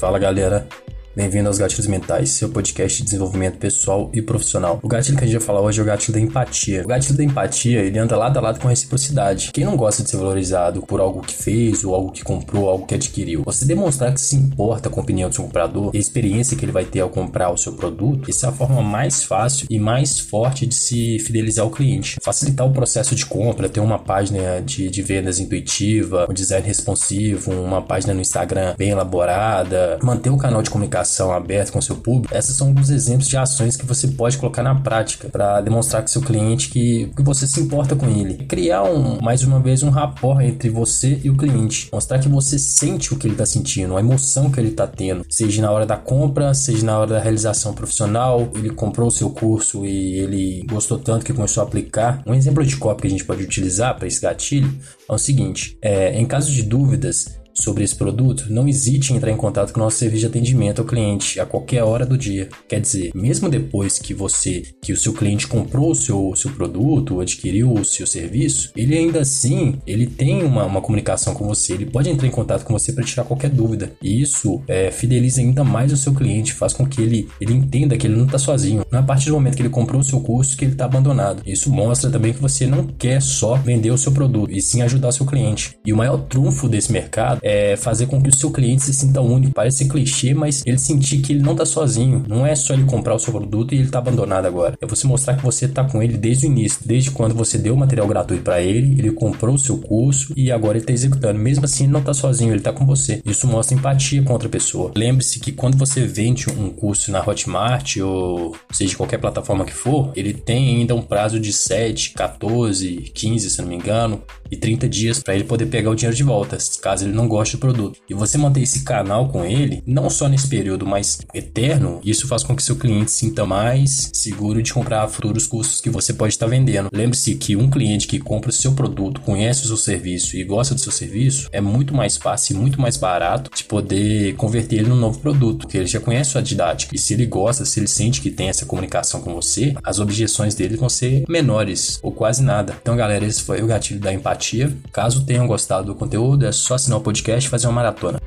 Fala galera, Bem-vindo aos Gatilhos Mentais, seu podcast de desenvolvimento pessoal e profissional. O gatilho que a gente vai falar hoje é o gatilho da empatia. O gatilho da empatia, ele anda lado a lado com a reciprocidade. Quem não gosta de ser valorizado por algo que fez, ou algo que comprou, algo que adquiriu? Você demonstrar que se importa com a opinião do seu comprador e a experiência que ele vai ter ao comprar o seu produto, essa é a forma mais fácil e mais forte de se fidelizar ao cliente. Facilitar o processo de compra, ter uma página de, de vendas intuitiva, um design responsivo, uma página no Instagram bem elaborada, manter o canal de comunicação comunicação aberta com seu público, esses são alguns exemplos de ações que você pode colocar na prática para demonstrar com seu cliente que, que você se importa com ele. Criar um, mais uma vez um rapport entre você e o cliente. Mostrar que você sente o que ele está sentindo, a emoção que ele está tendo, seja na hora da compra, seja na hora da realização profissional. Ele comprou o seu curso e ele gostou tanto que começou a aplicar. Um exemplo de copy que a gente pode utilizar para esse gatilho é o seguinte: é, em caso de dúvidas, sobre esse produto, não hesite em entrar em contato com o nosso serviço de atendimento ao cliente a qualquer hora do dia. Quer dizer, mesmo depois que você, que o seu cliente comprou o seu, seu produto, adquiriu o seu serviço, ele ainda assim, ele tem uma, uma comunicação com você, ele pode entrar em contato com você para tirar qualquer dúvida. E isso é, fideliza ainda mais o seu cliente, faz com que ele, ele entenda que ele não está sozinho. Não é a partir do momento que ele comprou o seu curso que ele está abandonado. Isso mostra também que você não quer só vender o seu produto, e sim ajudar o seu cliente. E o maior trunfo desse mercado é fazer com que o seu cliente se sinta único. Parece clichê, mas ele sentir que ele não tá sozinho. Não é só ele comprar o seu produto e ele tá abandonado agora. É você mostrar que você tá com ele desde o início, desde quando você deu o material gratuito para ele, ele comprou o seu curso e agora ele tá executando. Mesmo assim, ele não tá sozinho, ele tá com você. Isso mostra empatia com outra pessoa. Lembre-se que quando você vende um curso na Hotmart ou seja qualquer plataforma que for, ele tem ainda um prazo de 7, 14, 15, se não me engano, e 30 dias para ele poder pegar o dinheiro de volta, caso ele não goste do produto. E você manter esse canal com ele, não só nesse período, mas eterno, isso faz com que seu cliente sinta mais seguro de comprar futuros cursos que você pode estar vendendo. Lembre-se que um cliente que compra o seu produto, conhece o seu serviço e gosta do seu serviço, é muito mais fácil e muito mais barato de poder converter ele num novo produto, porque ele já conhece sua didática. E se ele gosta, se ele sente que tem essa comunicação com você, as objeções dele vão ser menores ou quase nada. Então, galera, esse foi o gatilho da empatia Caso tenham gostado do conteúdo, é só assinar o podcast e fazer uma maratona.